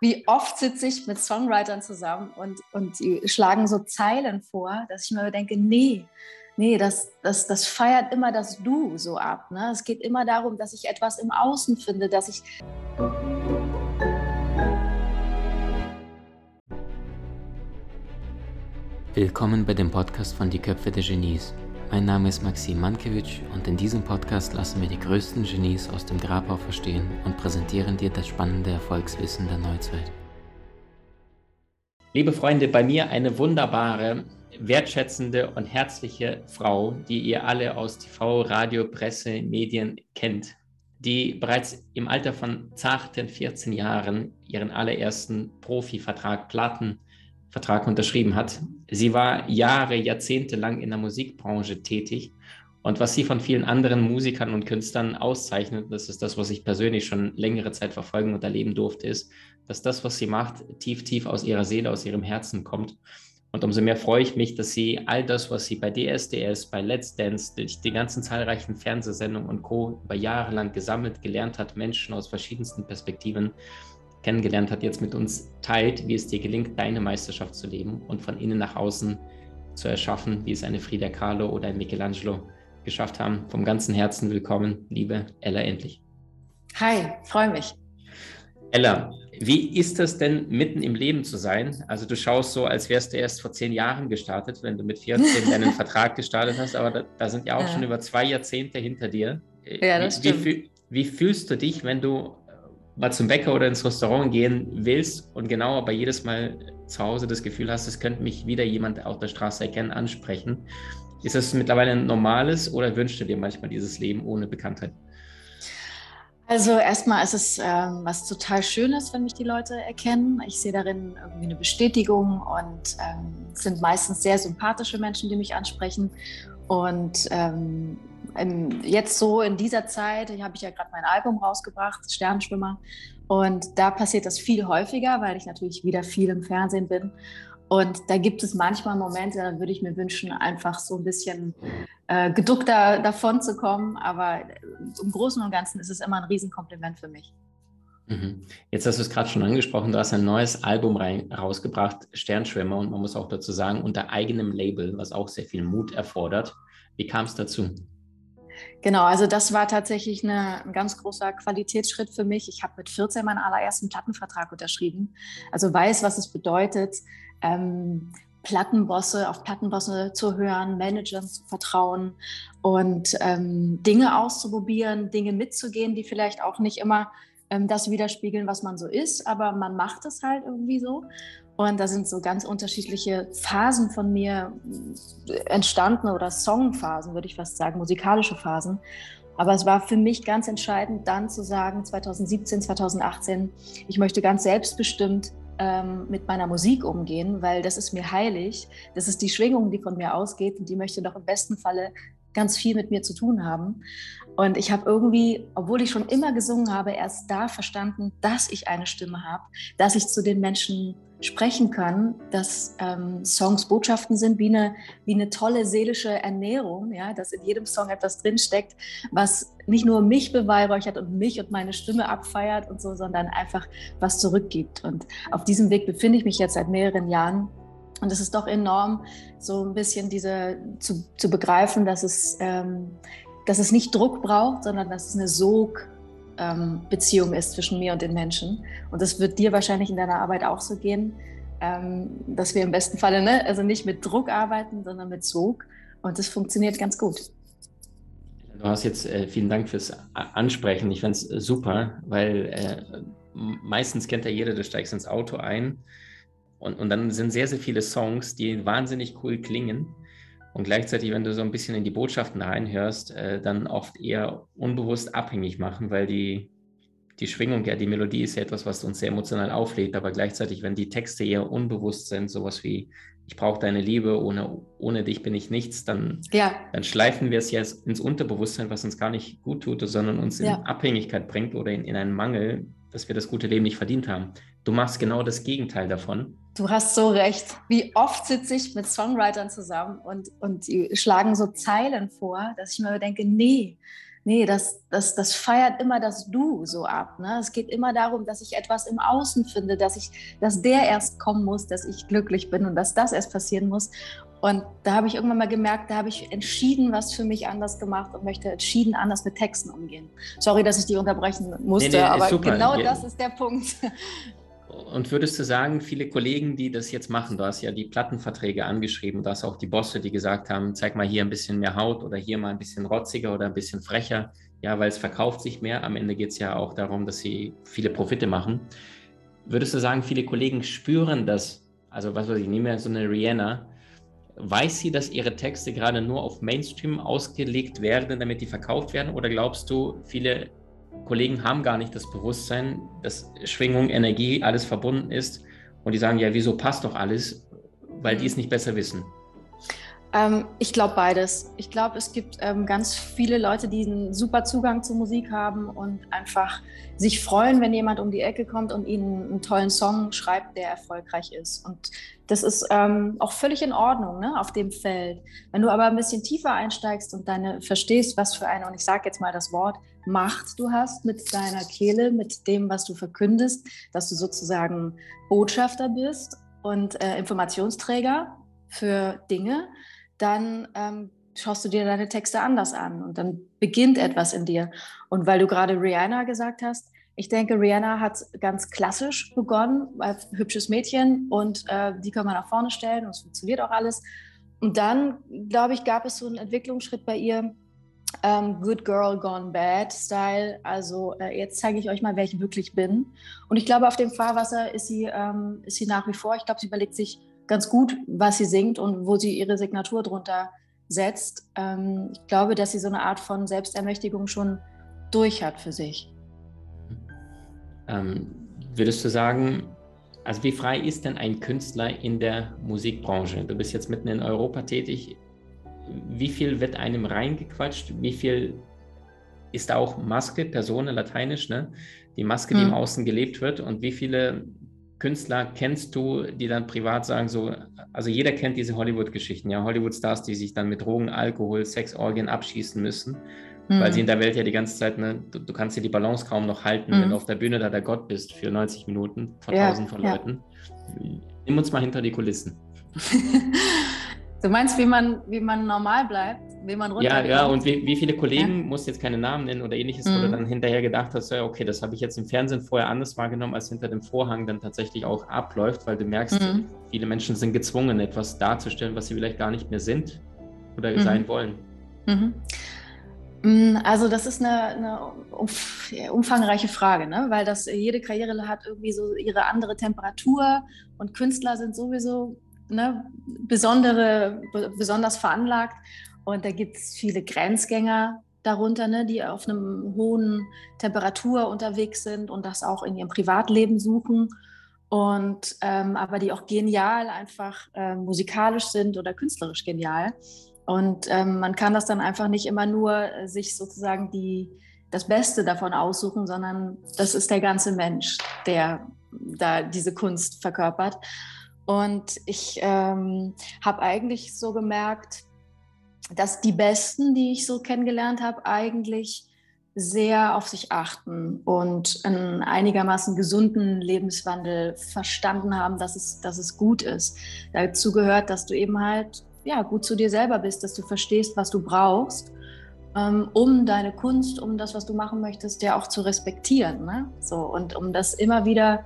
wie oft sitze ich mit Songwritern zusammen und, und die schlagen so Zeilen vor, dass ich mir denke, nee, nee, das, das, das feiert immer das Du so ab. Ne? Es geht immer darum, dass ich etwas im Außen finde, dass ich... Willkommen bei dem Podcast von Die Köpfe der Genies. Mein Name ist Maxim Mankewitsch und in diesem Podcast lassen wir die größten Genies aus dem Grabau verstehen und präsentieren dir das spannende Erfolgswissen der Neuzeit. Liebe Freunde, bei mir eine wunderbare, wertschätzende und herzliche Frau, die ihr alle aus TV, Radio, Presse, Medien kennt, die bereits im Alter von zarten 14 Jahren ihren allerersten Profivertrag Platten Vertrag unterschrieben hat. Sie war Jahre, Jahrzehnte lang in der Musikbranche tätig. Und was sie von vielen anderen Musikern und Künstlern auszeichnet, das ist das, was ich persönlich schon längere Zeit verfolgen und erleben durfte, ist, dass das, was sie macht, tief, tief aus ihrer Seele, aus ihrem Herzen kommt. Und umso mehr freue ich mich, dass sie all das, was sie bei DSDS, bei Let's Dance, durch die ganzen zahlreichen Fernsehsendungen und Co. über Jahre lang gesammelt, gelernt hat, Menschen aus verschiedensten Perspektiven kennengelernt hat, jetzt mit uns teilt, wie es dir gelingt, deine Meisterschaft zu leben und von innen nach außen zu erschaffen, wie es eine Frida Kahlo oder ein Michelangelo geschafft haben. Vom ganzen Herzen willkommen, liebe Ella Endlich. Hi, freue mich. Ella, wie ist es denn, mitten im Leben zu sein? Also du schaust so, als wärst du erst vor zehn Jahren gestartet, wenn du mit 14 deinen Vertrag gestartet hast, aber da, da sind ja auch ja. schon über zwei Jahrzehnte hinter dir. Ja, das wie, stimmt. Wie, wie fühlst du dich, wenn du mal zum Bäcker oder ins Restaurant gehen willst und genau aber jedes Mal zu Hause das Gefühl hast, es könnte mich wieder jemand auf der Straße erkennen, ansprechen. Ist das mittlerweile ein normales oder wünschst du dir manchmal dieses Leben ohne Bekanntheit? Also erstmal ist es ähm, was total Schönes, wenn mich die Leute erkennen. Ich sehe darin irgendwie eine Bestätigung und ähm, sind meistens sehr sympathische Menschen, die mich ansprechen. Und ähm, jetzt so in dieser Zeit, habe ich ja gerade mein Album rausgebracht, Sternschwimmer. Und da passiert das viel häufiger, weil ich natürlich wieder viel im Fernsehen bin. Und da gibt es manchmal Momente, da würde ich mir wünschen, einfach so ein bisschen äh, geduckter davon zu kommen. Aber im Großen und Ganzen ist es immer ein Riesenkompliment für mich. Mhm. Jetzt hast du es gerade schon angesprochen, du hast ein neues Album rein, rausgebracht, Sternschwimmer, und man muss auch dazu sagen, unter eigenem Label, was auch sehr viel Mut erfordert. Wie kam es dazu? Genau, also das war tatsächlich eine, ein ganz großer Qualitätsschritt für mich. Ich habe mit 14 meinen allerersten Plattenvertrag unterschrieben. Also weiß, was es bedeutet, ähm, Plattenbosse auf Plattenbosse zu hören, Managern zu vertrauen und ähm, Dinge auszuprobieren, Dinge mitzugehen, die vielleicht auch nicht immer ähm, das widerspiegeln, was man so ist, aber man macht es halt irgendwie so. Und da sind so ganz unterschiedliche Phasen von mir entstanden oder Songphasen, würde ich fast sagen, musikalische Phasen. Aber es war für mich ganz entscheidend, dann zu sagen, 2017, 2018, ich möchte ganz selbstbestimmt ähm, mit meiner Musik umgehen, weil das ist mir heilig. Das ist die Schwingung, die von mir ausgeht und die möchte doch im besten Falle ganz viel mit mir zu tun haben. Und ich habe irgendwie, obwohl ich schon immer gesungen habe, erst da verstanden, dass ich eine Stimme habe, dass ich zu den Menschen sprechen kann, dass ähm, Songs Botschaften sind wie eine, wie eine tolle seelische Ernährung, ja, dass in jedem Song etwas drinsteckt, was nicht nur mich beweihräuchert und mich und meine Stimme abfeiert und so, sondern einfach was zurückgibt. Und auf diesem Weg befinde ich mich jetzt seit mehreren Jahren. Und es ist doch enorm, so ein bisschen diese zu, zu begreifen, dass es, ähm, dass es nicht Druck braucht, sondern dass es eine Sog ähm, Beziehung ist zwischen mir und den Menschen. Und das wird dir wahrscheinlich in deiner Arbeit auch so gehen, ähm, dass wir im besten Falle ne, also nicht mit Druck arbeiten, sondern mit Sog. Und das funktioniert ganz gut. Du hast jetzt äh, vielen Dank fürs Ansprechen. Ich fand es super, weil äh, meistens kennt ja jeder, du steigst ins Auto ein und, und dann sind sehr, sehr viele Songs, die wahnsinnig cool klingen. Und gleichzeitig, wenn du so ein bisschen in die Botschaften reinhörst, äh, dann oft eher unbewusst abhängig machen, weil die, die Schwingung, ja, die Melodie ist ja etwas, was uns sehr emotional auflädt, aber gleichzeitig, wenn die Texte eher unbewusst sind, sowas wie ich brauche deine Liebe, ohne, ohne dich bin ich nichts, dann, ja. dann schleifen wir es ja ins Unterbewusstsein, was uns gar nicht gut tut, sondern uns in ja. Abhängigkeit bringt oder in, in einen Mangel, dass wir das gute Leben nicht verdient haben. Du machst genau das Gegenteil davon. Du hast so recht. Wie oft sitze ich mit Songwritern zusammen und, und die schlagen so Zeilen vor, dass ich mir denke, nee, nee, das, das, das feiert immer das Du so ab. Ne? Es geht immer darum, dass ich etwas im Außen finde, dass ich, dass der erst kommen muss, dass ich glücklich bin und dass das erst passieren muss. Und da habe ich irgendwann mal gemerkt, da habe ich entschieden, was für mich anders gemacht und möchte entschieden anders mit Texten umgehen. Sorry, dass ich die unterbrechen musste, nee, nee, aber super. genau ja. das ist der Punkt. Und würdest du sagen, viele Kollegen, die das jetzt machen, du hast ja die Plattenverträge angeschrieben, du hast auch die Bosse, die gesagt haben, zeig mal hier ein bisschen mehr Haut oder hier mal ein bisschen rotziger oder ein bisschen frecher, ja, weil es verkauft sich mehr. Am Ende geht es ja auch darum, dass sie viele Profite machen. Würdest du sagen, viele Kollegen spüren das? Also, was weiß ich, nehme ja so eine Rihanna. Weiß sie, dass ihre Texte gerade nur auf Mainstream ausgelegt werden, damit die verkauft werden? Oder glaubst du, viele Kollegen haben gar nicht das Bewusstsein, dass Schwingung, Energie, alles verbunden ist. Und die sagen, ja, wieso passt doch alles, weil die mhm. es nicht besser wissen. Ähm, ich glaube beides. Ich glaube, es gibt ähm, ganz viele Leute, die einen super Zugang zur Musik haben und einfach sich freuen, wenn jemand um die Ecke kommt und ihnen einen tollen Song schreibt, der erfolgreich ist. Und das ist ähm, auch völlig in Ordnung ne, auf dem Feld. Wenn du aber ein bisschen tiefer einsteigst und deine verstehst, was für eine, und ich sage jetzt mal das Wort, Macht du hast mit deiner Kehle, mit dem, was du verkündest, dass du sozusagen Botschafter bist und äh, Informationsträger für Dinge, dann ähm, schaust du dir deine Texte anders an und dann beginnt etwas in dir. Und weil du gerade Rihanna gesagt hast, ich denke, Rihanna hat ganz klassisch begonnen, als hübsches Mädchen und äh, die kann man nach vorne stellen und es funktioniert auch alles. Und dann, glaube ich, gab es so einen Entwicklungsschritt bei ihr, ähm, Good Girl Gone Bad Style. Also äh, jetzt zeige ich euch mal, wer ich wirklich bin. Und ich glaube, auf dem Fahrwasser ist sie, ähm, ist sie nach wie vor. Ich glaube, sie überlegt sich ganz gut, was sie singt und wo sie ihre Signatur drunter setzt. Ähm, ich glaube, dass sie so eine Art von Selbstermächtigung schon durch hat für sich. Ähm, würdest du sagen, also wie frei ist denn ein Künstler in der Musikbranche? Du bist jetzt mitten in Europa tätig wie viel wird einem reingequatscht, wie viel ist auch Maske, Persone, lateinisch, ne? die Maske, die hm. im Außen gelebt wird und wie viele Künstler kennst du, die dann privat sagen, so, also jeder kennt diese Hollywood-Geschichten, ja, Hollywood-Stars, die sich dann mit Drogen, Alkohol, Sexorgien abschießen müssen, mhm. weil sie in der Welt ja die ganze Zeit, ne, du, du kannst ja die Balance kaum noch halten, mhm. wenn du auf der Bühne da der Gott bist für 90 Minuten vor ja, tausend von ja. Leuten. Nimm uns mal hinter die Kulissen. Du meinst, wie man, wie man normal bleibt, wie man runterkommt? Ja, ja, und wie, wie viele Kollegen, ja. muss jetzt keine Namen nennen oder ähnliches, mhm. wo du dann hinterher gedacht hast, ja, okay, das habe ich jetzt im Fernsehen vorher anders wahrgenommen, als hinter dem Vorhang dann tatsächlich auch abläuft, weil du merkst, mhm. viele Menschen sind gezwungen, etwas darzustellen, was sie vielleicht gar nicht mehr sind oder mhm. sein wollen. Mhm. Mm, also das ist eine, eine umfangreiche Frage, ne? weil das jede Karriere hat irgendwie so ihre andere Temperatur und Künstler sind sowieso ne, besondere, besonders veranlagt. Und da gibt es viele Grenzgänger darunter, ne, die auf einem hohen Temperatur unterwegs sind und das auch in ihrem Privatleben suchen. Und ähm, aber die auch genial einfach äh, musikalisch sind oder künstlerisch genial. Und ähm, man kann das dann einfach nicht immer nur äh, sich sozusagen die, das Beste davon aussuchen, sondern das ist der ganze Mensch, der da diese Kunst verkörpert. Und ich ähm, habe eigentlich so gemerkt, dass die Besten, die ich so kennengelernt habe, eigentlich sehr auf sich achten und einen einigermaßen gesunden Lebenswandel verstanden haben, dass es, dass es gut ist. Dazu gehört, dass du eben halt ja, gut zu dir selber bist, dass du verstehst, was du brauchst, ähm, um deine Kunst, um das, was du machen möchtest, ja auch zu respektieren. Ne? So, und um das immer wieder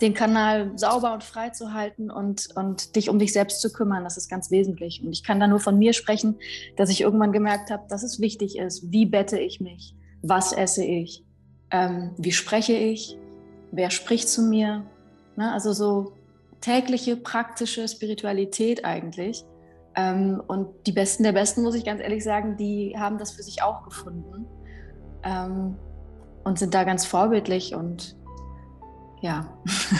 den Kanal sauber und frei zu halten und, und dich um dich selbst zu kümmern, das ist ganz wesentlich. Und ich kann da nur von mir sprechen, dass ich irgendwann gemerkt habe, dass es wichtig ist, wie bette ich mich, was esse ich, ähm, wie spreche ich, wer spricht zu mir. Ne? Also so tägliche, praktische Spiritualität eigentlich. Ähm, und die Besten der Besten, muss ich ganz ehrlich sagen, die haben das für sich auch gefunden ähm, und sind da ganz vorbildlich und ja,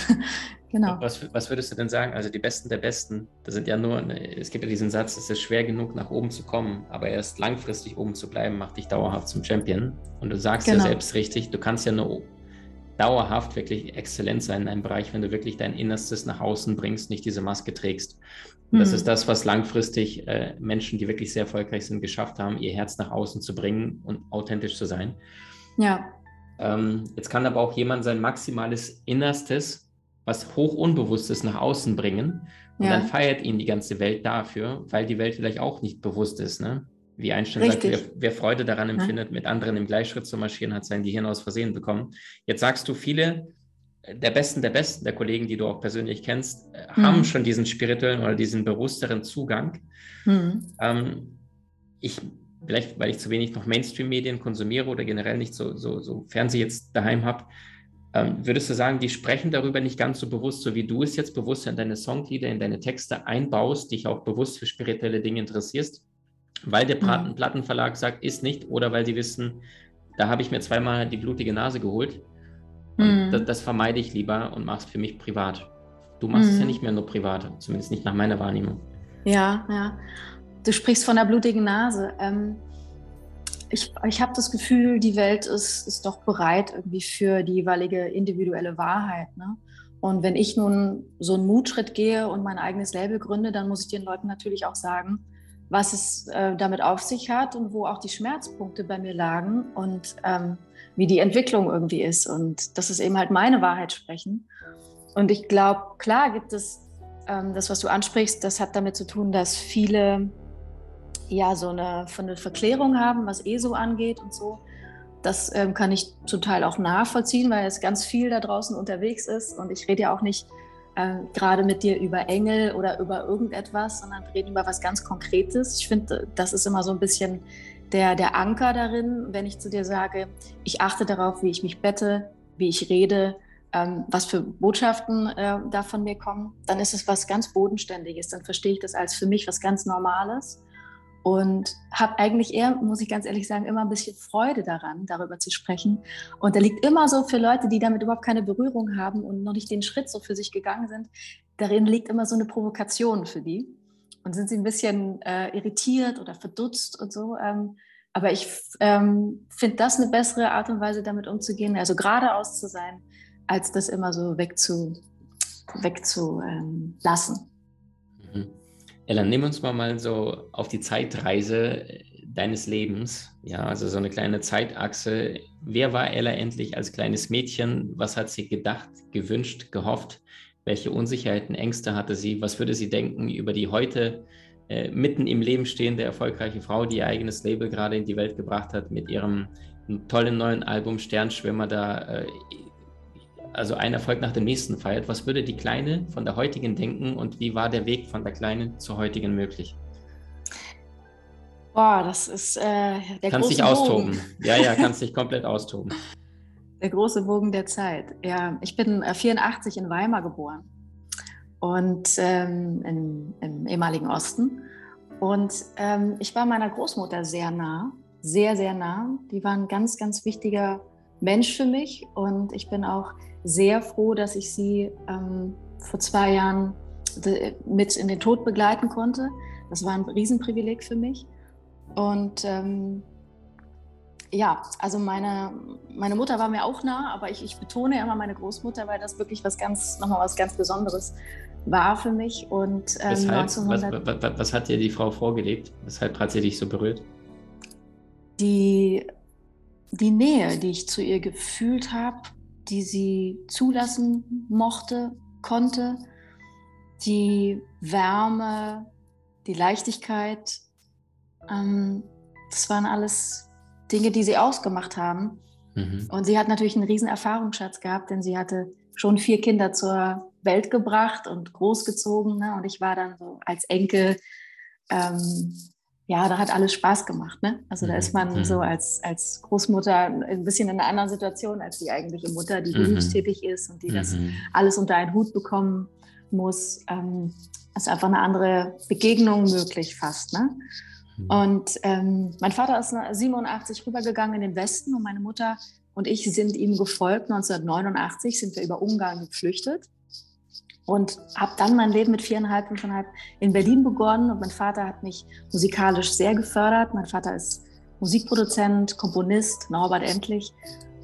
genau. Was, was, würdest du denn sagen? Also die Besten der Besten, das sind ja nur, es gibt ja diesen Satz, es ist schwer genug nach oben zu kommen, aber erst langfristig oben zu bleiben, macht dich dauerhaft zum Champion. Und du sagst genau. ja selbst richtig, du kannst ja nur dauerhaft wirklich exzellent sein in einem Bereich, wenn du wirklich dein Innerstes nach außen bringst, nicht diese Maske trägst. Und das mhm. ist das, was langfristig äh, Menschen, die wirklich sehr erfolgreich sind, geschafft haben, ihr Herz nach außen zu bringen und authentisch zu sein. Ja. Ähm, jetzt kann aber auch jemand sein maximales Innerstes, was hoch unbewusstes, nach außen bringen. Und ja. dann feiert ihn die ganze Welt dafür, weil die Welt vielleicht auch nicht bewusst ist. Ne? Wie Einstein Richtig. sagt, wer, wer, Freude daran empfindet, ja. mit anderen im Gleichschritt zu marschieren, hat sein Gehirn aus Versehen bekommen. Jetzt sagst du, viele der Besten der Besten der Kollegen, die du auch persönlich kennst, mhm. haben schon diesen spirituellen oder diesen bewussteren Zugang. Mhm. Ähm, ich, vielleicht weil ich zu wenig noch Mainstream-Medien konsumiere oder generell nicht so, so, so Fernseh jetzt daheim habe, ähm, würdest du sagen, die sprechen darüber nicht ganz so bewusst, so wie du es jetzt bewusst in deine Songlieder, in deine Texte einbaust, dich auch bewusst für spirituelle Dinge interessierst? weil der mhm. Plattenverlag sagt, ist nicht, oder weil sie wissen, da habe ich mir zweimal die blutige Nase geholt. Mhm. das, das, vermeide ich lieber und mache es für mich privat. Du machst mhm. es ja mhm. nicht mehr nur privat, zumindest nicht nach meiner Wahrnehmung. Ja, ja. Du sprichst von der blutigen Nase. Ähm, ich, ich habe das Gefühl, die Welt ist, ist doch bereit irgendwie für die jeweilige individuelle Wahrheit. Ne? Und wenn ich nun so einen Mutschritt gehe und mein eigenes Label gründe, dann muss ich den Leuten natürlich auch sagen, was es äh, damit auf sich hat und wo auch die Schmerzpunkte bei mir lagen und ähm, wie die Entwicklung irgendwie ist. Und das ist eben halt meine Wahrheit sprechen. Und ich glaube, klar gibt es ähm, das, was du ansprichst, das hat damit zu tun, dass viele ja so eine, eine Verklärung haben, was ESO angeht und so. Das ähm, kann ich zum Teil auch nachvollziehen, weil es ganz viel da draußen unterwegs ist. Und ich rede ja auch nicht äh, gerade mit dir über Engel oder über irgendetwas, sondern wir reden über was ganz Konkretes. Ich finde, das ist immer so ein bisschen der, der Anker darin, wenn ich zu dir sage, ich achte darauf, wie ich mich bette, wie ich rede, ähm, was für Botschaften äh, da von mir kommen, dann ist es was ganz Bodenständiges. Dann verstehe ich das als für mich was ganz Normales und habe eigentlich eher, muss ich ganz ehrlich sagen, immer ein bisschen Freude daran, darüber zu sprechen. Und da liegt immer so für Leute, die damit überhaupt keine Berührung haben und noch nicht den Schritt so für sich gegangen sind, darin liegt immer so eine Provokation für die. Und sind sie ein bisschen äh, irritiert oder verdutzt und so. Ähm, aber ich ähm, finde das eine bessere Art und Weise, damit umzugehen, also geradeaus zu sein, als das immer so wegzu, wegzulassen. Ähm, Ella, nimm uns mal, mal so auf die Zeitreise deines Lebens. Ja, also so eine kleine Zeitachse. Wer war Ella endlich als kleines Mädchen? Was hat sie gedacht, gewünscht, gehofft? Welche Unsicherheiten, Ängste hatte sie? Was würde sie denken über die heute äh, mitten im Leben stehende erfolgreiche Frau, die ihr eigenes Label gerade in die Welt gebracht hat mit ihrem tollen neuen Album Sternschwimmer da äh, also ein Erfolg nach dem nächsten feiert, was würde die Kleine von der heutigen denken und wie war der Weg von der Kleinen zur heutigen möglich? Boah, das ist äh, der kannst große dich austoben. Bogen. Ja, ja, kannst dich komplett austoben. Der große Bogen der Zeit. Ja, ich bin 84 äh, in Weimar geboren und ähm, in, im ehemaligen Osten. Und ähm, ich war meiner Großmutter sehr nah, sehr, sehr nah. Die war ein ganz, ganz wichtiger Mensch für mich und ich bin auch sehr froh, dass ich sie ähm, vor zwei Jahren mit in den Tod begleiten konnte. Das war ein Riesenprivileg für mich. Und ähm, ja, also meine, meine Mutter war mir auch nah, aber ich, ich betone immer meine Großmutter, weil das wirklich was ganz, nochmal was ganz Besonderes war für mich. Und ähm, Weshalb, 1900, was, was, was, hat dir die Frau vorgelebt? Weshalb hat sie dich so berührt? Die, die Nähe, die ich zu ihr gefühlt habe, die sie zulassen mochte, konnte, die Wärme, die Leichtigkeit. Ähm, das waren alles Dinge, die sie ausgemacht haben. Mhm. Und sie hat natürlich einen riesen Erfahrungsschatz gehabt, denn sie hatte schon vier Kinder zur Welt gebracht und großgezogen. Ne? Und ich war dann so als Enkel ähm, ja, da hat alles Spaß gemacht. Ne? Also da ist man mhm. so als, als Großmutter ein bisschen in einer anderen Situation als die eigentliche Mutter, die mhm. berufstätig ist und die das mhm. alles unter einen Hut bekommen muss. Ähm, ist einfach eine andere Begegnung möglich fast. Ne? Mhm. Und ähm, mein Vater ist 87 rübergegangen in den Westen und meine Mutter und ich sind ihm gefolgt. 1989 sind wir über Ungarn geflüchtet und habe dann mein Leben mit viereinhalb, fünfeinhalb in Berlin begonnen und mein Vater hat mich musikalisch sehr gefördert. Mein Vater ist Musikproduzent, Komponist, Norbert Endlich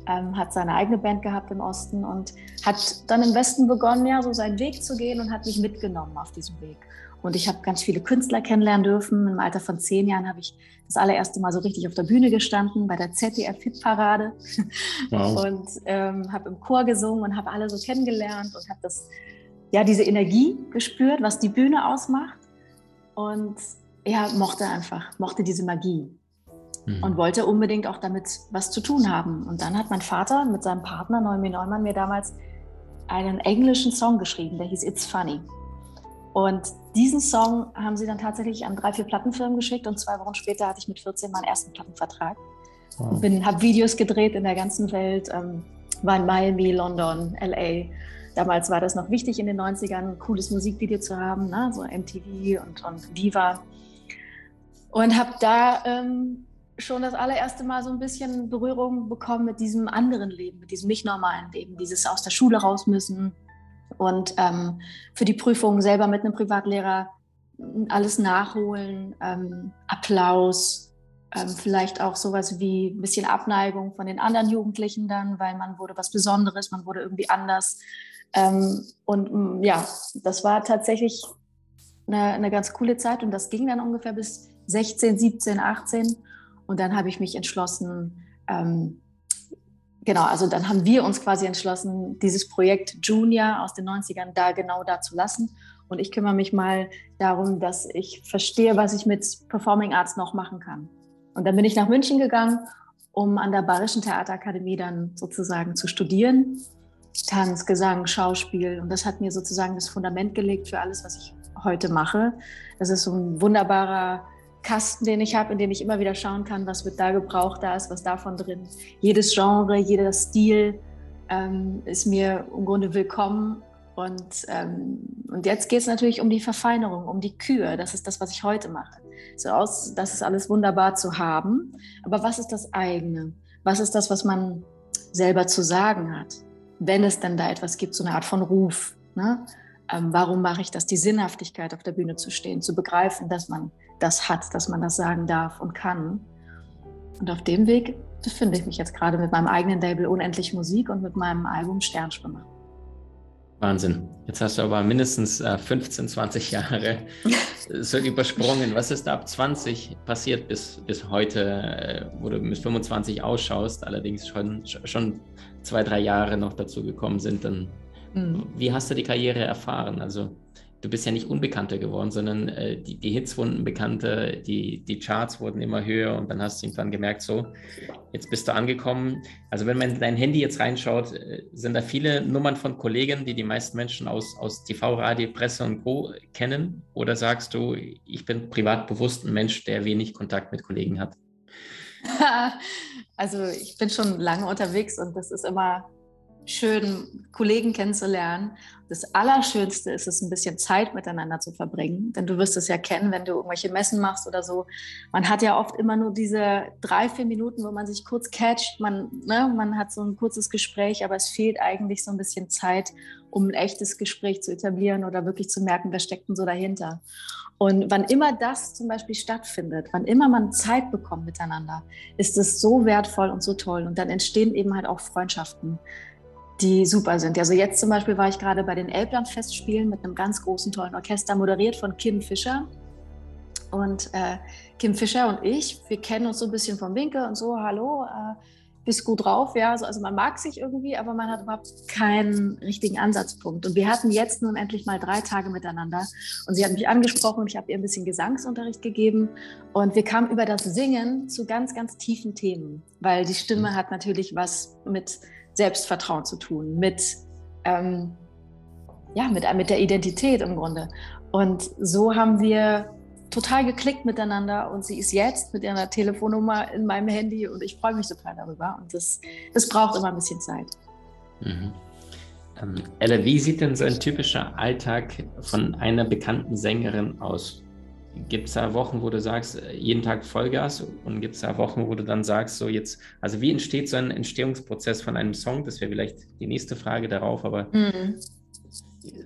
ähm, hat seine eigene Band gehabt im Osten und hat dann im Westen begonnen, ja, so seinen Weg zu gehen und hat mich mitgenommen auf diesem Weg. Und ich habe ganz viele Künstler kennenlernen dürfen. Im Alter von zehn Jahren habe ich das allererste Mal so richtig auf der Bühne gestanden bei der ZDF Hitparade wow. und ähm, habe im Chor gesungen und habe alle so kennengelernt und habe das ja diese Energie gespürt, was die Bühne ausmacht und ja mochte einfach mochte diese Magie mhm. und wollte unbedingt auch damit was zu tun haben. Und dann hat mein Vater mit seinem Partner Neumi Neumann mir damals einen englischen Song geschrieben, der hieß It's Funny. Und diesen Song haben sie dann tatsächlich an drei, vier Plattenfirmen geschickt und zwei Wochen später hatte ich mit 14 meinen ersten Plattenvertrag. Wow. habe Videos gedreht in der ganzen Welt, ähm, war in Miami, London, LA. Damals war das noch wichtig in den 90ern, ein cooles Musikvideo zu haben, ne? so MTV und, und Viva. Und habe da ähm, schon das allererste Mal so ein bisschen Berührung bekommen mit diesem anderen Leben, mit diesem nicht normalen Leben, dieses aus der Schule raus müssen und ähm, für die Prüfung selber mit einem Privatlehrer alles nachholen, ähm, Applaus, ähm, vielleicht auch sowas wie ein bisschen Abneigung von den anderen Jugendlichen dann, weil man wurde was Besonderes, man wurde irgendwie anders. Ähm, und mm, ja, das war tatsächlich eine, eine ganz coole Zeit und das ging dann ungefähr bis 16, 17, 18. Und dann habe ich mich entschlossen, ähm, genau, also dann haben wir uns quasi entschlossen, dieses Projekt Junior aus den 90ern da genau da zu lassen. Und ich kümmere mich mal darum, dass ich verstehe, was ich mit Performing Arts noch machen kann. Und dann bin ich nach München gegangen, um an der Bayerischen Theaterakademie dann sozusagen zu studieren. Tanz, Gesang, Schauspiel. Und das hat mir sozusagen das Fundament gelegt für alles, was ich heute mache. Das ist so ein wunderbarer Kasten, den ich habe, in dem ich immer wieder schauen kann, was wird da gebraucht, da ist was davon drin. Jedes Genre, jeder Stil ähm, ist mir im Grunde willkommen. Und, ähm, und jetzt geht es natürlich um die Verfeinerung, um die Kür. Das ist das, was ich heute mache. So aus, das ist alles wunderbar zu haben. Aber was ist das eigene? Was ist das, was man selber zu sagen hat? Wenn es denn da etwas gibt, so eine Art von Ruf. Ne? Ähm, warum mache ich das? Die Sinnhaftigkeit auf der Bühne zu stehen, zu begreifen, dass man das hat, dass man das sagen darf und kann. Und auf dem Weg befinde ich mich jetzt gerade mit meinem eigenen Label Unendlich Musik und mit meinem Album Sternschwimmer. Wahnsinn. Jetzt hast du aber mindestens äh, 15, 20 Jahre so übersprungen. Was ist ab 20 passiert bis, bis heute, äh, wo du mit 25 ausschaust, allerdings schon, schon zwei, drei Jahre noch dazu gekommen sind? Dann, mhm. Wie hast du die Karriere erfahren? Also du bist ja nicht unbekannter geworden, sondern äh, die, die Hits wurden bekannter, die, die Charts wurden immer höher und dann hast du irgendwann gemerkt, so, jetzt bist du angekommen. Also wenn man in dein Handy jetzt reinschaut, äh, sind da viele Nummern von Kollegen, die die meisten Menschen aus, aus TV, Radio, Presse und Co. kennen? Oder sagst du, ich bin privat bewusst ein Mensch, der wenig Kontakt mit Kollegen hat? Also ich bin schon lange unterwegs und das ist immer schön, Kollegen kennenzulernen. Das Allerschönste ist es, ein bisschen Zeit miteinander zu verbringen. Denn du wirst es ja kennen, wenn du irgendwelche Messen machst oder so. Man hat ja oft immer nur diese drei, vier Minuten, wo man sich kurz catcht. Man, ne, man hat so ein kurzes Gespräch, aber es fehlt eigentlich so ein bisschen Zeit, um ein echtes Gespräch zu etablieren oder wirklich zu merken, wer steckt denn so dahinter. Und wann immer das zum Beispiel stattfindet, wann immer man Zeit bekommt miteinander, ist es so wertvoll und so toll. Und dann entstehen eben halt auch Freundschaften die super sind. Also jetzt zum Beispiel war ich gerade bei den Elbland-Festspielen mit einem ganz großen, tollen Orchester, moderiert von Kim Fischer. Und äh, Kim Fischer und ich, wir kennen uns so ein bisschen vom Winkel und so, hallo, äh, bist gut drauf, ja. Also, also man mag sich irgendwie, aber man hat überhaupt keinen richtigen Ansatzpunkt. Und wir hatten jetzt nun endlich mal drei Tage miteinander. Und sie hat mich angesprochen und ich habe ihr ein bisschen Gesangsunterricht gegeben. Und wir kamen über das Singen zu ganz, ganz tiefen Themen, weil die Stimme mhm. hat natürlich was mit Selbstvertrauen zu tun, mit, ähm, ja, mit, mit der Identität im Grunde. Und so haben wir total geklickt miteinander und sie ist jetzt mit ihrer Telefonnummer in meinem Handy und ich freue mich total darüber. Und das, das braucht immer ein bisschen Zeit. Mhm. Ähm, Ella, wie sieht denn so ein typischer Alltag von einer bekannten Sängerin aus? Gibt es da Wochen, wo du sagst, äh, jeden Tag Vollgas und gibt es da Wochen, wo du dann sagst, so jetzt, also wie entsteht so ein Entstehungsprozess von einem Song? Das wäre vielleicht die nächste Frage darauf, aber mhm.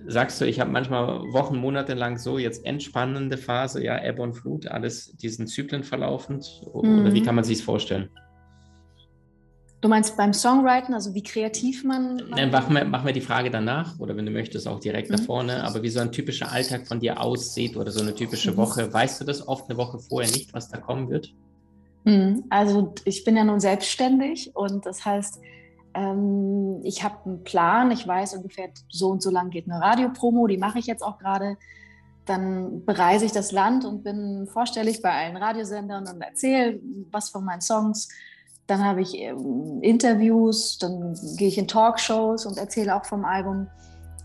sagst du, ich habe manchmal Wochen, Monate lang so jetzt entspannende Phase, ja, Ebbe und Flut, alles diesen Zyklen verlaufend mhm. oder wie kann man sich vorstellen? Du meinst beim Songwriting, also wie kreativ man. Nein, machen wir, machen wir die Frage danach oder wenn du möchtest auch direkt mhm. da vorne. Aber wie so ein typischer Alltag von dir aussieht oder so eine typische mhm. Woche, weißt du das oft eine Woche vorher nicht, was da kommen wird? Mhm. Also ich bin ja nun selbstständig und das heißt, ähm, ich habe einen Plan. Ich weiß ungefähr so und so lang geht eine Radiopromo. Die mache ich jetzt auch gerade. Dann bereise ich das Land und bin vorstellig bei allen Radiosendern und erzähle was von meinen Songs dann habe ich ähm, Interviews, dann gehe ich in Talkshows und erzähle auch vom Album.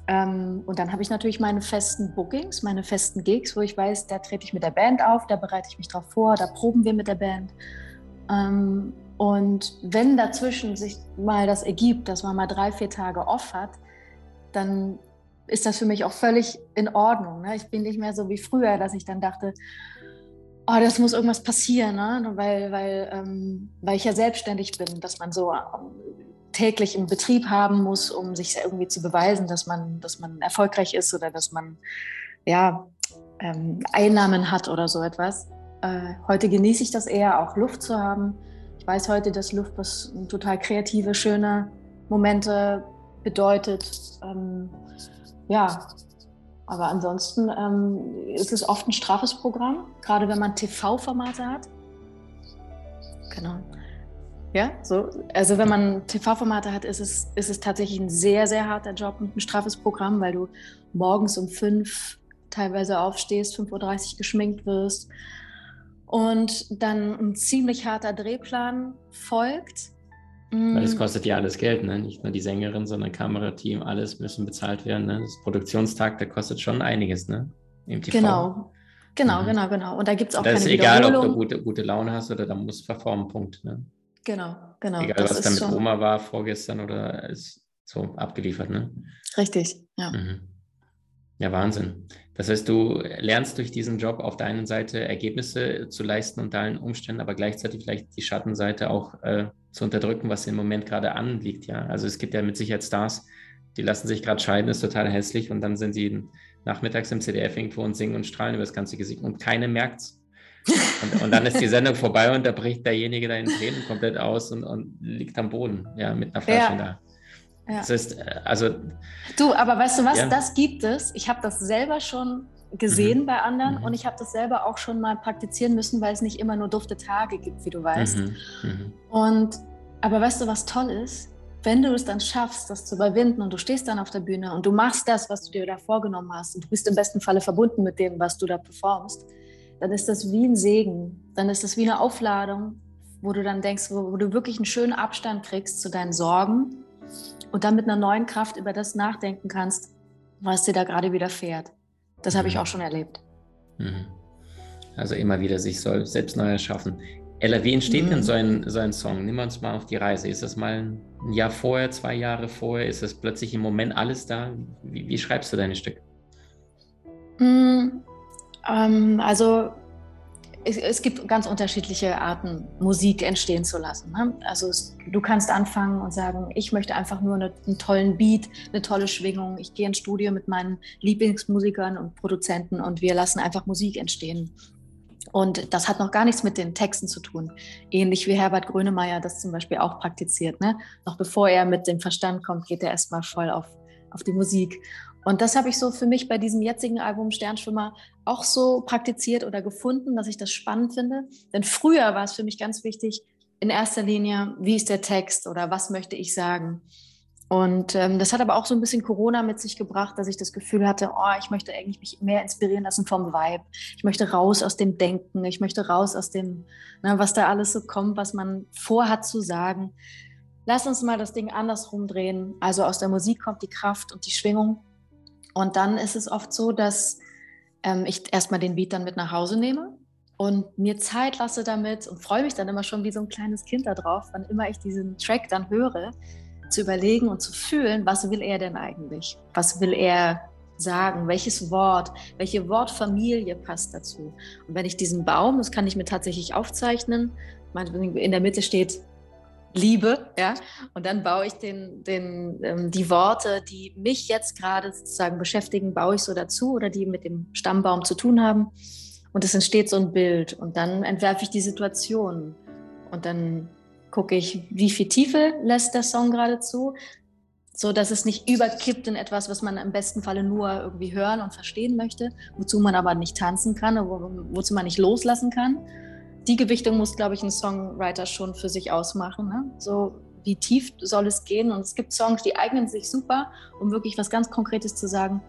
Ähm, und dann habe ich natürlich meine festen Bookings, meine festen Gigs, wo ich weiß, da trete ich mit der Band auf, da bereite ich mich drauf vor, da proben wir mit der Band. Ähm, und wenn dazwischen sich mal das ergibt, dass man mal drei, vier Tage off hat, dann ist das für mich auch völlig in Ordnung. Ne? Ich bin nicht mehr so wie früher, dass ich dann dachte, oh, das muss irgendwas passieren, ne? weil, weil, ähm, weil ich ja selbstständig bin, dass man so ähm, täglich im Betrieb haben muss, um sich irgendwie zu beweisen, dass man, dass man erfolgreich ist oder dass man ja, ähm, Einnahmen hat oder so etwas. Äh, heute genieße ich das eher, auch Luft zu haben. Ich weiß heute, dass Luft was total kreative, schöne Momente bedeutet. Ähm, ja, aber ansonsten ähm, ist es oft ein straffes Programm, gerade wenn man TV-Formate hat. Genau. Ja, so. Also wenn man TV-Formate hat, ist es, ist es tatsächlich ein sehr, sehr harter Job und ein straffes Programm, weil du morgens um fünf teilweise aufstehst, 5.30 Uhr geschminkt wirst und dann ein ziemlich harter Drehplan folgt weil das mm. kostet ja alles Geld, ne? Nicht nur die Sängerin, sondern Kamerateam, alles müssen bezahlt werden. Ne? Das Produktionstag, der kostet schon einiges, ne? Im TV. Genau. Genau, mhm. genau, genau. Und da gibt es auch da keine ist egal, ob du gute, gute Laune hast oder da musst performen, Punkt. Ne? Genau, genau. Egal, das was da mit schon... Oma war vorgestern oder ist so abgeliefert, ne? Richtig, ja. Mhm. Ja, Wahnsinn. Das heißt, du lernst durch diesen Job auf der einen Seite Ergebnisse zu leisten unter allen Umständen, aber gleichzeitig vielleicht die Schattenseite auch äh, zu unterdrücken, was im Moment gerade anliegt. Ja, also es gibt ja mit Sicherheit Stars, die lassen sich gerade scheiden, ist total hässlich und dann sind sie nachmittags im CDF irgendwo und singen und strahlen über das ganze Gesicht und keiner merkt es. Und, und, dann ist die Sendung vorbei und da bricht derjenige da in Tränen komplett aus und, und liegt am Boden, ja, mit einer Flasche ja. da. Ja. Das ist, äh, also. Du, aber weißt du was, ja. das gibt es. Ich habe das selber schon gesehen mhm. bei anderen mhm. und ich habe das selber auch schon mal praktizieren müssen, weil es nicht immer nur dufte Tage gibt, wie du weißt. Mhm. mhm. Und aber weißt du, was toll ist? Wenn du es dann schaffst, das zu überwinden und du stehst dann auf der Bühne und du machst das, was du dir da vorgenommen hast und du bist im besten Falle verbunden mit dem, was du da performst, dann ist das wie ein Segen. Dann ist das wie eine Aufladung, wo du dann denkst, wo, wo du wirklich einen schönen Abstand kriegst zu deinen Sorgen und dann mit einer neuen Kraft über das nachdenken kannst, was dir da gerade widerfährt. Das habe ich auch schon erlebt. Mhm. Also immer wieder sich selbst neu erschaffen. Ella, wie entsteht mhm. denn so ein, so ein Song? Nehmen wir uns mal auf die Reise. Ist das mal ein Jahr vorher, zwei Jahre vorher? Ist das plötzlich im Moment alles da? Wie, wie schreibst du deine Stücke? Mhm. Ähm, also es, es, gibt ganz unterschiedliche Arten, Musik entstehen zu lassen. Ne? Also es, du kannst anfangen und sagen, ich möchte einfach nur eine, einen tollen Beat, eine tolle Schwingung. Ich gehe ins Studio mit meinen Lieblingsmusikern und Produzenten und wir lassen einfach Musik entstehen. Und das hat noch gar nichts mit den Texten zu tun. Ähnlich wie Herbert Grönemeyer das zum Beispiel auch praktiziert. Ne? Noch bevor er mit dem Verstand kommt, geht er erstmal voll auf, auf die Musik. Und das habe ich so für mich bei diesem jetzigen Album Sternschwimmer auch so praktiziert oder gefunden, dass ich das spannend finde. Denn früher war es für mich ganz wichtig, in erster Linie, wie ist der Text oder was möchte ich sagen? Und ähm, das hat aber auch so ein bisschen Corona mit sich gebracht, dass ich das Gefühl hatte, oh, ich möchte eigentlich mich mehr inspirieren lassen vom Vibe. Ich möchte raus aus dem Denken, ich möchte raus aus dem, ne, was da alles so kommt, was man vorhat zu sagen. Lass uns mal das Ding andersrum drehen. Also aus der Musik kommt die Kraft und die Schwingung und dann ist es oft so, dass ähm, ich erstmal den Beat dann mit nach Hause nehme und mir Zeit lasse damit und freue mich dann immer schon wie so ein kleines Kind darauf, wann immer ich diesen Track dann höre, zu überlegen und zu fühlen, was will er denn eigentlich? Was will er sagen? Welches Wort, welche Wortfamilie passt dazu? Und wenn ich diesen Baum, das kann ich mir tatsächlich aufzeichnen, in der Mitte steht liebe, ja. Und dann baue ich den, den, ähm, die Worte, die mich jetzt gerade sozusagen beschäftigen, baue ich so dazu oder die mit dem Stammbaum zu tun haben. Und es entsteht so ein Bild und dann entwerfe ich die Situation und dann gucke ich, wie viel Tiefe lässt der Song gerade zu, so dass es nicht überkippt in etwas, was man im besten Falle nur irgendwie hören und verstehen möchte, wozu man aber nicht tanzen kann, wo, wozu man nicht loslassen kann. Die Gewichtung muss, glaube ich, ein Songwriter schon für sich ausmachen. Ne? So wie tief soll es gehen? Und es gibt Songs, die eignen sich super, um wirklich was ganz Konkretes zu sagen.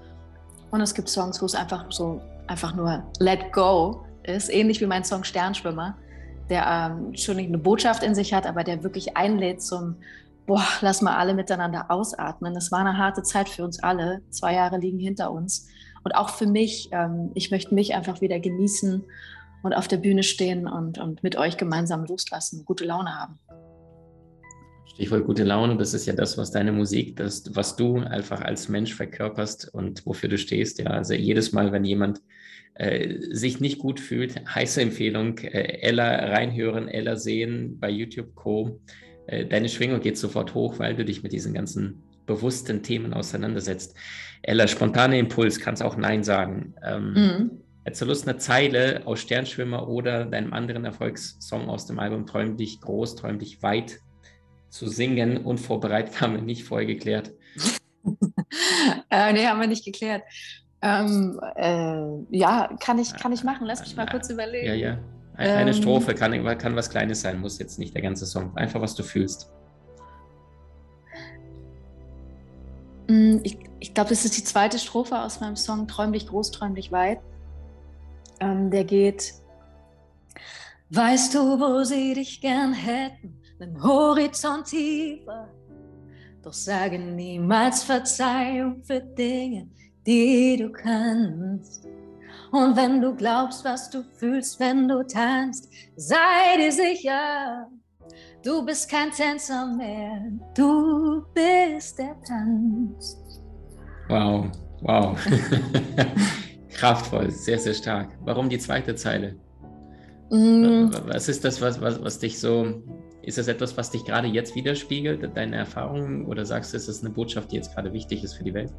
Und es gibt Songs, wo es einfach so einfach nur Let Go ist, ähnlich wie mein Song Sternschwimmer, der ähm, schon eine Botschaft in sich hat, aber der wirklich einlädt zum boah, lass mal alle miteinander ausatmen. Das war eine harte Zeit für uns alle. Zwei Jahre liegen hinter uns. Und auch für mich, ähm, ich möchte mich einfach wieder genießen und auf der Bühne stehen und, und mit euch gemeinsam loslassen, gute Laune haben. Stichwort gute Laune, das ist ja das, was deine Musik, das, was du einfach als Mensch verkörperst und wofür du stehst. Ja, also jedes Mal, wenn jemand äh, sich nicht gut fühlt, heiße Empfehlung, äh, Ella reinhören, Ella sehen bei YouTube Co. Äh, deine Schwingung geht sofort hoch, weil du dich mit diesen ganzen bewussten Themen auseinandersetzt. Ella, spontane Impuls, kannst auch Nein sagen. Ähm, mhm. Hättest du Lust, eine Zeile aus Sternschwimmer oder deinem anderen Erfolgssong aus dem Album Träum dich groß, träum dich weit zu singen? Unvorbereitet haben wir nicht vorher geklärt. äh, nee, haben wir nicht geklärt. Ähm, äh, ja, kann ich, kann ich machen. Lass mich mal kurz überlegen. Ja, ja. Eine ähm, Strophe kann, kann was Kleines sein, muss jetzt nicht der ganze Song. Einfach, was du fühlst. Mm, ich, ich glaube, das ist die zweite Strophe aus meinem Song Träum dich groß, träum dich weit. Ähm, der geht, weißt du, wo sie dich gern hätten, den Horizont tiefer. Doch sage niemals Verzeihung für Dinge, die du kannst. Und wenn du glaubst, was du fühlst, wenn du tanzt, sei dir sicher, du bist kein Tänzer mehr, du bist der Tanz. Wow, wow. Kraftvoll, sehr, sehr stark. Warum die zweite Zeile? Mm. Was ist das, was, was, was dich so, ist das etwas, was dich gerade jetzt widerspiegelt, deine Erfahrungen, oder sagst du, ist das eine Botschaft, die jetzt gerade wichtig ist für die Welt?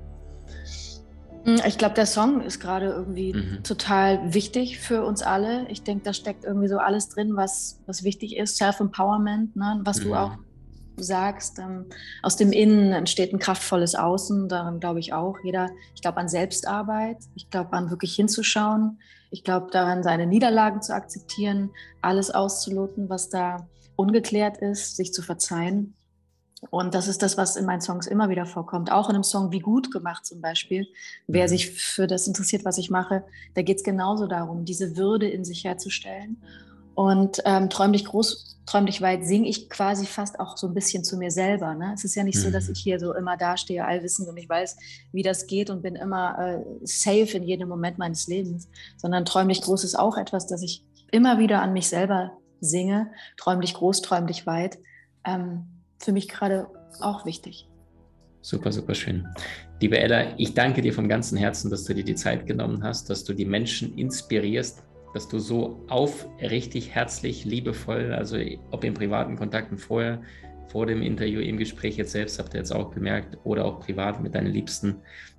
Hm, ich glaube, der Song ist gerade irgendwie mhm. total wichtig für uns alle. Ich denke, da steckt irgendwie so alles drin, was, was wichtig ist. Self-Empowerment, ne? was mhm. du auch sagst. Ähm, aus dem Innen entsteht ein kraftvolles Außen. Daran glaube ich auch. Jeder, ich glaube an Selbstarbeit. Ich glaube an wirklich hinzuschauen. Ich glaube daran, seine Niederlagen zu akzeptieren, alles auszuloten, was da ungeklärt ist, sich zu verzeihen. Und das ist das, was in meinen Songs immer wieder vorkommt. Auch in einem Song wie Gut gemacht zum Beispiel. Wer mhm. sich für das interessiert, was ich mache, da geht es genauso darum, diese Würde in sich herzustellen. Und ähm, Träum dich groß, träum dich weit singe ich quasi fast auch so ein bisschen zu mir selber. Ne? Es ist ja nicht mhm. so, dass mhm. ich hier so immer dastehe, allwissend und ich weiß, wie das geht und bin immer äh, safe in jedem Moment meines Lebens. Sondern Träum dich groß ist auch etwas, das ich immer wieder an mich selber singe. Träum dich groß, träum dich weit. Ähm, für mich gerade auch wichtig. Super, super schön. Liebe Ella, ich danke dir vom ganzen Herzen, dass du dir die Zeit genommen hast, dass du die Menschen inspirierst, dass du so aufrichtig, herzlich, liebevoll, also ob in privaten Kontakten vorher, vor dem Interview, im Gespräch jetzt selbst, habt ihr jetzt auch gemerkt, oder auch privat mit deinen Liebsten.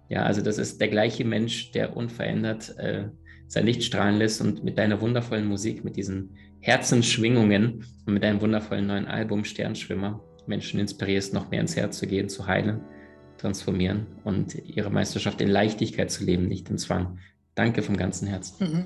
Ja, also das ist der gleiche Mensch, der unverändert äh, sein Licht strahlen lässt und mit deiner wundervollen Musik, mit diesen Herzensschwingungen und mit deinem wundervollen neuen Album Sternschwimmer Menschen inspirierst, noch mehr ins Herz zu gehen, zu heilen, transformieren und ihre Meisterschaft in Leichtigkeit zu leben, nicht im Zwang. Danke vom ganzen Herzen. Mhm.